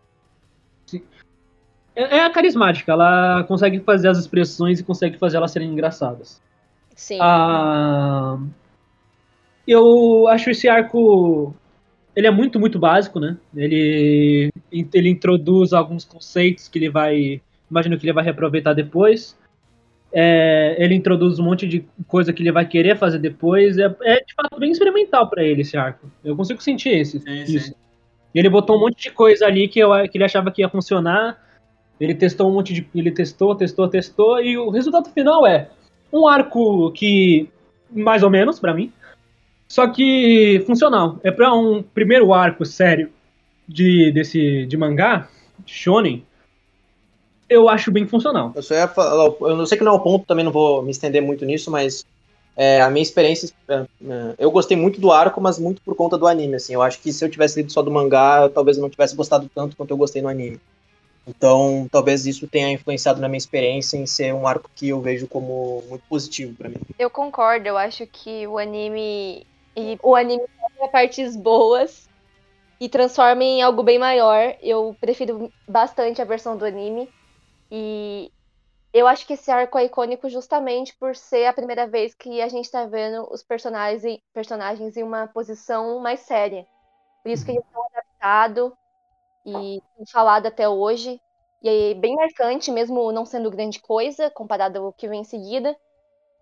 É, é a carismática, ela consegue fazer as expressões e consegue fazer elas serem engraçadas. Sim. Ah, eu acho esse arco. Ele é muito, muito básico, né? Ele, ele introduz alguns conceitos que ele vai. Imagino que ele vai reaproveitar depois. É, ele introduz um monte de coisa que ele vai querer fazer depois. É, é de fato bem experimental para ele esse arco. Eu consigo sentir esse, sim, isso. Sim. Ele botou um monte de coisa ali que, eu, que ele achava que ia funcionar ele testou um monte de. Ele testou, testou, testou, e o resultado final é um arco que. mais ou menos, para mim. Só que funcional. É para um primeiro arco sério de, desse, de mangá, de shonen, eu acho bem funcional. Eu só ia falar, eu sei que não é o ponto, também não vou me estender muito nisso, mas é, a minha experiência, é, é, eu gostei muito do arco, mas muito por conta do anime, assim, eu acho que se eu tivesse lido só do mangá, eu, talvez não tivesse gostado tanto quanto eu gostei no anime. Então, talvez isso tenha influenciado na minha experiência em ser um arco que eu vejo como muito positivo para mim. Eu concordo, eu acho que o anime e o anime pega partes boas e transforma em algo bem maior. Eu prefiro bastante a versão do anime e eu acho que esse arco é icônico justamente por ser a primeira vez que a gente tá vendo os personagens, personagens em uma posição mais séria. Por isso que eles estão adaptados e falado até hoje. E é bem marcante, mesmo não sendo grande coisa, comparado ao que vem em seguida.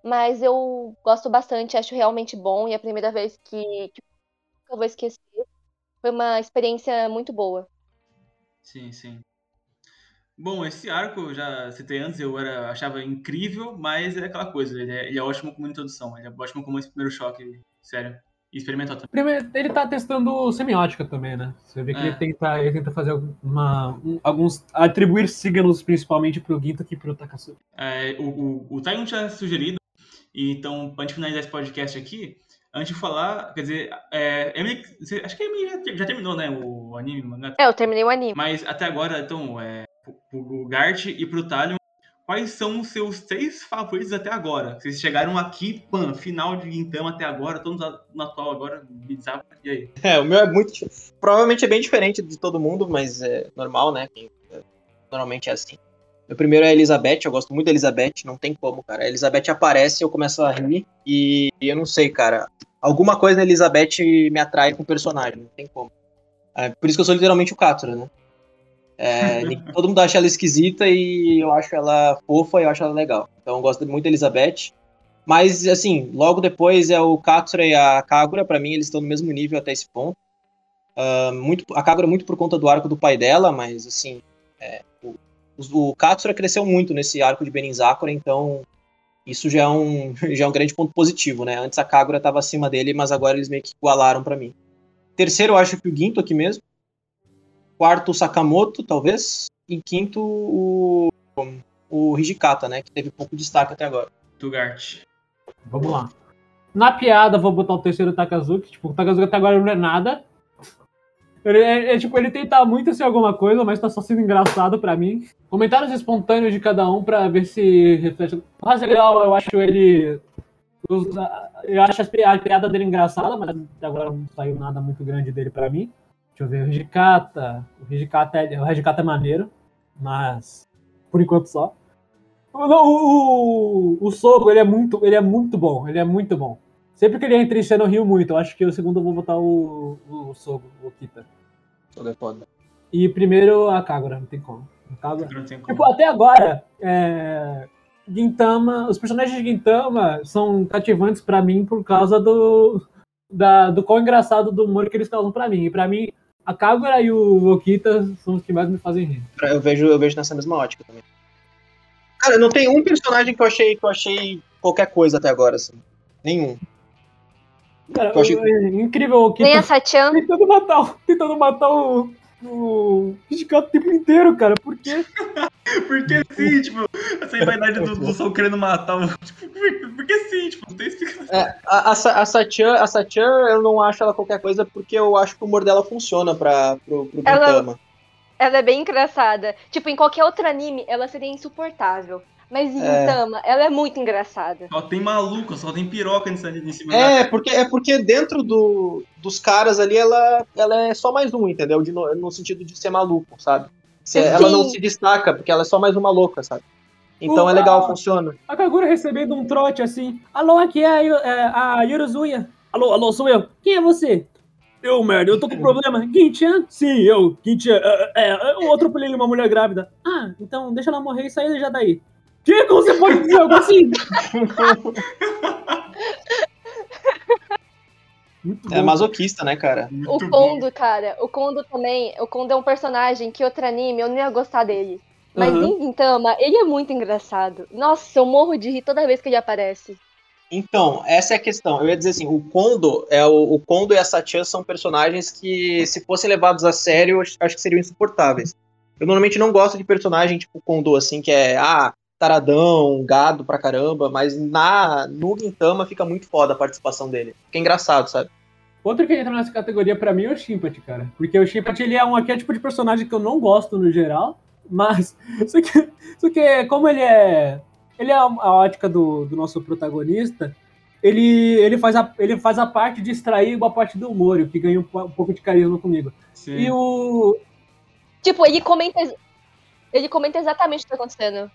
Mas eu gosto bastante, acho realmente bom. E é a primeira vez que, que eu vou esquecer. Foi uma experiência muito boa. Sim, sim. Bom, esse arco, eu já citei antes, eu era, achava incrível, mas é aquela coisa, ele é, ele é ótimo como introdução, ele é ótimo como esse primeiro choque, sério. E experimental também. Primeiro, ele tá testando semiótica também, né? Você vê que É. ele, tenta, ele tenta fazer uma, um- alguns. atribuir signos principalmente pro Ginto e pro Takasugi. É, o, o, o tinha sugerido, e então, pra gente finalizar esse podcast aqui, antes de falar, quer dizer, é, Emily, você- acho que a Emily já, já terminou, né, o anime, o mangá. É, eu terminei o anime. Mas até agora, então, é, pro, pro Gart e pro Talion, quais são os seus três favoritos até agora? Vocês chegaram aqui, pã, final de Gintama até agora, todos no atual agora, bizarro, e aí? É, o meu é muito. Provavelmente é bem diferente de todo mundo, mas é normal, né? É, Normalmente é assim. Meu primeiro é a Elizabeth, eu gosto muito da Elizabeth, não tem como, cara. A Elizabeth aparece, eu começo a rir e eu não sei, cara. Alguma coisa na Elizabeth me atrai com o personagem, não tem como. É, por isso que eu sou literalmente o Katsura, né? É, todo mundo acha ela esquisita e eu acho ela fofa e eu acho ela legal. Então eu gosto muito da Elizabeth. Mas, assim, logo depois é o Katsura e a Kagura, pra mim eles estão no mesmo nível até esse ponto. Ah, muito, a Kagura muito por conta do arco do pai dela, mas, assim, é, o, o Katsura cresceu muito nesse arco de Benin Sakura, então isso já é, um, <laughs> já é um grande ponto positivo, né? Antes a Kagura estava acima dele, mas agora eles meio que igualaram pra mim. Terceiro, eu acho que o Ginto aqui mesmo. Quarto, o Sakamoto, talvez. E quinto, o, o Hijikata, né? Que teve pouco destaque até agora. Tu, Gart. Vamos lá. Na piada, vou botar o terceiro Takazuki. Tipo, o Takazuki até agora não é nada. Ele, é, é, tipo, ele tenta muito ser alguma coisa, mas tá só sendo engraçado pra mim. Comentários espontâneos de cada um pra ver se reflete. O Hasegal, eu acho ele. Eu acho a piada dele engraçada, mas até agora não saiu nada muito grande dele pra mim. Deixa eu ver, o Hijikata. O Hijikata é, o Hijikata é maneiro, mas. Por enquanto só. O, o, o, o Sogo, ele é muito, ele é muito bom, ele é muito bom. Sempre que ele entra em cena eu rio muito. Eu acho que o segundo eu vou botar o, o Sogo, o Kita. Sogo é foda. E primeiro a Kagura, não tem como. A Kagura. Não tem como. Tipo, até agora, é, Gintama, os personagens de Gintama são cativantes pra mim por causa do, da, do quão engraçado do humor que eles causam pra mim. E pra mim, a Kagura e o Okita são os que mais me fazem rir. Eu vejo, eu vejo nessa mesma ótica também. Cara, não tem um personagem que eu achei que eu achei qualquer coisa até agora, assim. Nenhum. Cara, Eu achei- é incrível o Okita Nem a Sachan. tentando matar, o- tentando matar o, o Hijikata o tempo inteiro, cara. Por quê? <laughs> Porque sim, tipo, essa rivalidade do, do Sol querendo matar o. <laughs> Tipo, por- porque sim, tipo, não tem explicação. É, a, a, a eu não acho ela qualquer coisa porque eu acho que o humor dela funciona pra, pro, pro Ela- Gintama. Ela é bem engraçada. Tipo, em qualquer outro anime, ela seria insuportável. Mas em É. Ela é muito engraçada. Só tem maluco, só tem piroca em cima É, porque, é porque dentro do, dos caras ali, ela, ela é só mais um, entendeu? De no, no sentido de ser maluco, sabe? Sim. ela não se destaca, porque ela é só mais uma louca, sabe? Então é legal, funciona. A Kagura recebendo um trote assim. Alô, aqui é a, é a Yorozuya. Alô, alô, sou eu. Quem é você? Eu, merda, eu tô com problema. Ginchan? Sim, eu, Ginchan. É, é, eu atropelei uma mulher grávida. Ah, então deixa ela morrer e sair já daí. Que? Como você pode dizer algo assim? Muito É bom. masoquista, né, cara? O Muito bom. Kondo, cara, o Kondo também. O Kondo é um personagem que outro anime eu não ia gostar dele. Mas Aham. em Gintama, ele é muito engraçado. Nossa, eu morro de rir toda vez que ele aparece. Então, essa é a questão. Eu ia dizer assim, o Kondo, é o, o Kondo e a Sachan são personagens que, se fossem levados a sério, eu acho acho que seriam insuportáveis. Eu normalmente não gosto de personagem tipo Kondo, assim, que é, ah, taradão, gado pra caramba, mas na, no Gintama fica muito foda a participação dele. Fica engraçado, sabe? Outro que entra nessa categoria pra mim é o Shimpati, cara. Porque o Shimpati ele é um arquétipo de personagem que eu não gosto no geral. Mas, <laughs> só que, só que como ele é. Ele é a a ótica do, do nosso protagonista, ele, ele, faz a, ele faz a parte de extrair uma parte do humor, o que ganha um, um pouco de carisma comigo. Sim. E o. Tipo, ele comenta. Ele comenta exatamente o que tá acontecendo.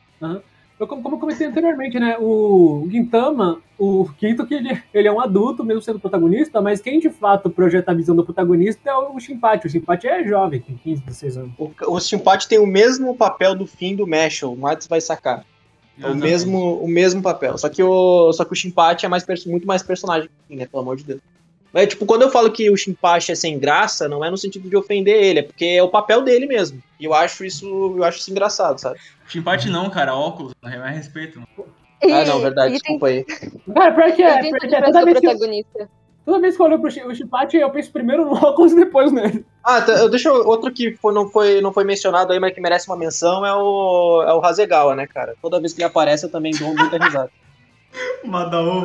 Eu, como, eu comentei anteriormente, né? O Gintama, o Quinto, que ele, ele é um adulto, mesmo sendo protagonista, mas quem de fato projeta a visão do protagonista é o Shinpachi. O Shinpachi é jovem, tem 15, 16 anos. O, o Simpate tem o mesmo papel do fim do Mashal, o Matos vai sacar. É o mesmo, o mesmo papel. Só que o, só que o Shinpachi é mais, muito mais personagem, que o Finn, né? Pelo amor de Deus. Mas, tipo, quando eu falo que o Shinpachi é sem graça, não é no sentido de ofender ele, é porque é o papel dele mesmo. E eu acho isso, eu acho isso engraçado, sabe? Chimpate não, cara, óculos, é mais respeito. mano. E, ah, não, verdade, ele tem, desculpa aí. Cara, pior que é, tudo que é pra toda, vez que, eu- protagonista. toda vez que eu olho pro Shinpachi, eu penso primeiro no <laughs> óculos e depois nele. Ah, tá, deixa eu, outro que foi- não, foi, não foi mencionado aí, mas que merece uma menção é o, é o Hasegawa, né, cara? Toda vez que ele aparece, eu também dou muita risada. <laughs> Madaô.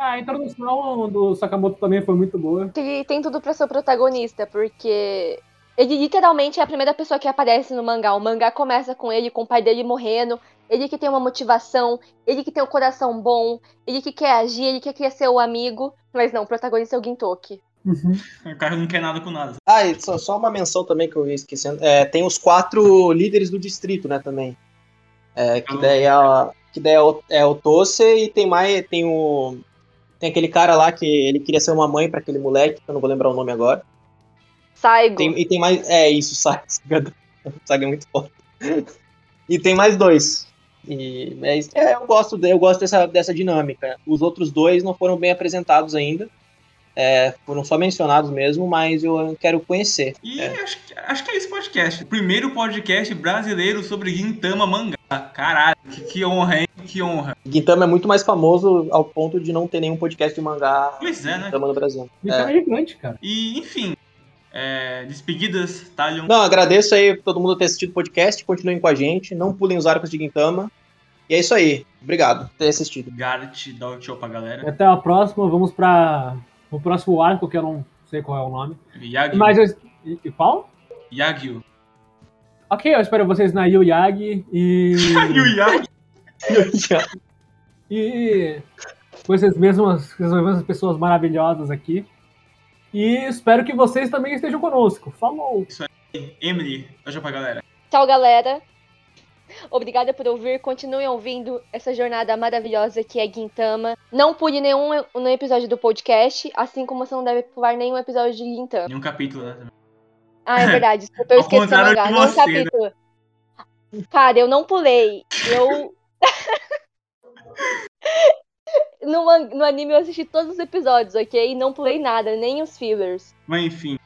Ah, a introdução do Sakamoto também foi muito boa. Ele tem tudo pra ser o protagonista, porque ele literalmente é a primeira pessoa que aparece no mangá. O mangá começa com ele, com o pai dele morrendo, ele que tem uma motivação, ele que tem um coração bom, ele que quer agir, ele que quer ser o amigo. Mas não, o protagonista é o Gintoki. O cara não quer nada com nada. Ah, e só, só uma menção também que eu ia esquecendo. É, tem os quatro líderes do distrito, né, também. É, que daí, é, que daí é, o, é o Tose e tem mais. Tem o. Tem aquele cara lá que ele queria ser uma mãe pra aquele moleque, que eu não vou lembrar o nome agora. Saigo. Tem- e tem mais. É isso. <laughs> Saga Saga é muito forte. E tem mais dois. E é. É, eu gosto, eu gosto dessa, dessa dinâmica. Os outros dois não foram bem apresentados ainda. É, foram só mencionados mesmo, mas eu quero conhecer. E É. acho, que- acho que é esse podcast. O primeiro podcast brasileiro sobre Gintama mangá. Caralho, que, que honra, hein? Que honra. Gintama é muito mais famoso ao ponto de não ter nenhum podcast de mangá Pois é, né? Gintama no Brasil. Gintama é gigante, cara. E, enfim, é, despedidas, Talion. Não, agradeço aí todo mundo ter assistido o podcast, continuem com a gente, não pulem os arcos de Gintama. E é isso aí. Obrigado por ter assistido. Gart, dá o tchau pra galera. Até a próxima, vamos para o próximo arco, que eu não sei qual é o nome. Yagyu. Mas eu... e- qual? Yagyu. Ok, eu espero vocês na Yu Yagi e. <laughs> O Yagyu. E com essas mesmas, essas mesmas pessoas maravilhosas aqui. E espero que vocês também estejam conosco. Falou! Emily, dá tchau pra galera. Tchau, galera. Obrigada por ouvir. Continuem ouvindo essa jornada maravilhosa que é Gintama. Não pule nenhum no episódio do podcast, assim como você não deve pular nenhum episódio de Gintama. Nenhum capítulo, né? Ah, é verdade. <laughs> Desculpa, eu Ao esqueci o contrário mangá. de Não, você, capítulo. Cara, eu não pulei. Eu. <laughs> no, no anime eu assisti todos os episódios, ok? Não pulei nada, nem os fillers. Mas enfim.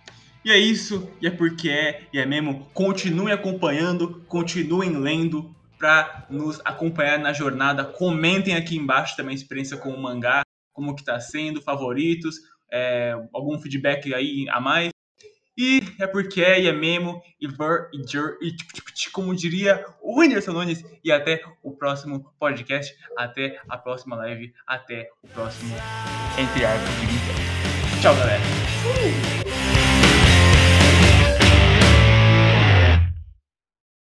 E é isso, e é porque é, e é mesmo. Continuem acompanhando, continuem lendo pra nos acompanhar na jornada. Comentem aqui embaixo também a experiência com o mangá, como que tá sendo, favoritos, é, algum feedback aí a mais. E é porque é, e é mesmo, e ver, e jer, e tch, tch, tch, como diria o Whindersson Nunes. E até o próximo podcast, até a próxima live, até o próximo Entre Arcos de. Tchau, galera.